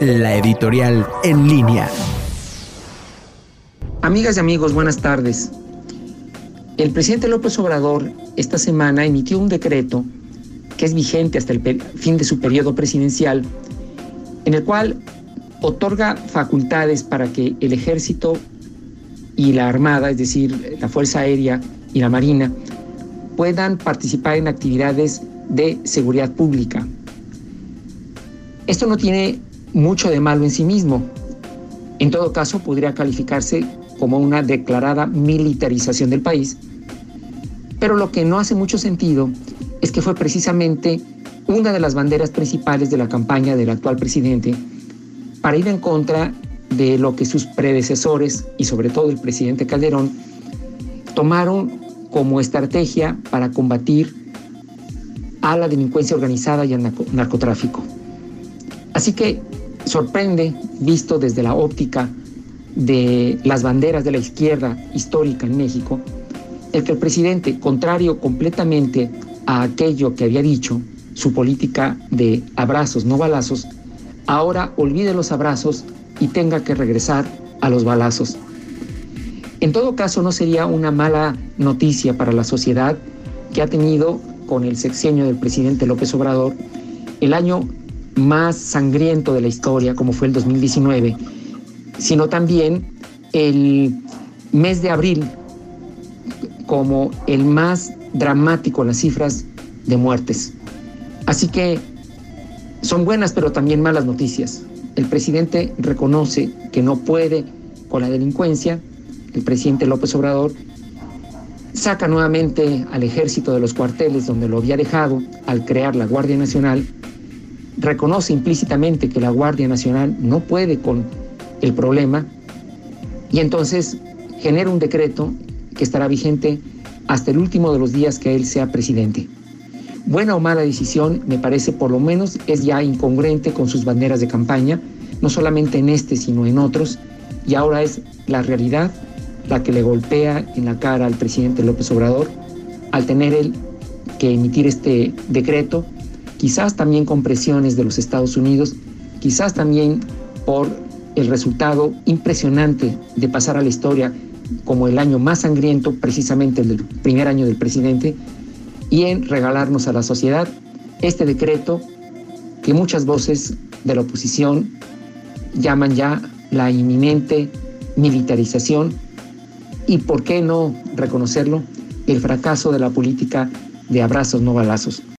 la editorial en línea. Amigas y amigos, buenas tardes. El presidente López Obrador esta semana emitió un decreto que es vigente hasta el fin de su periodo presidencial, en el cual otorga facultades para que el ejército y la Armada, es decir, la Fuerza Aérea y la Marina, puedan participar en actividades de seguridad pública. Esto no tiene mucho de malo en sí mismo. En todo caso, podría calificarse como una declarada militarización del país. Pero lo que no hace mucho sentido es que fue precisamente una de las banderas principales de la campaña del actual presidente para ir en contra de lo que sus predecesores y sobre todo el presidente Calderón tomaron como estrategia para combatir a la delincuencia organizada y al narcotráfico. Así que sorprende, visto desde la óptica de las banderas de la izquierda histórica en México, el que el presidente, contrario completamente a aquello que había dicho, su política de abrazos, no balazos, ahora olvide los abrazos y tenga que regresar a los balazos. En todo caso, no sería una mala noticia para la sociedad que ha tenido con el sexenio del presidente López Obrador el año más sangriento de la historia, como fue el 2019, sino también el mes de abril como el más dramático en las cifras de muertes. Así que son buenas pero también malas noticias. El presidente reconoce que no puede con la delincuencia, el presidente López Obrador saca nuevamente al ejército de los cuarteles donde lo había dejado al crear la Guardia Nacional reconoce implícitamente que la Guardia Nacional no puede con el problema y entonces genera un decreto que estará vigente hasta el último de los días que él sea presidente. Buena o mala decisión, me parece por lo menos es ya incongruente con sus banderas de campaña, no solamente en este, sino en otros, y ahora es la realidad la que le golpea en la cara al presidente López Obrador al tener él que emitir este decreto quizás también con presiones de los Estados Unidos, quizás también por el resultado impresionante de pasar a la historia como el año más sangriento, precisamente el del primer año del presidente, y en regalarnos a la sociedad este decreto que muchas voces de la oposición llaman ya la inminente militarización y, por qué no reconocerlo, el fracaso de la política de abrazos no balazos.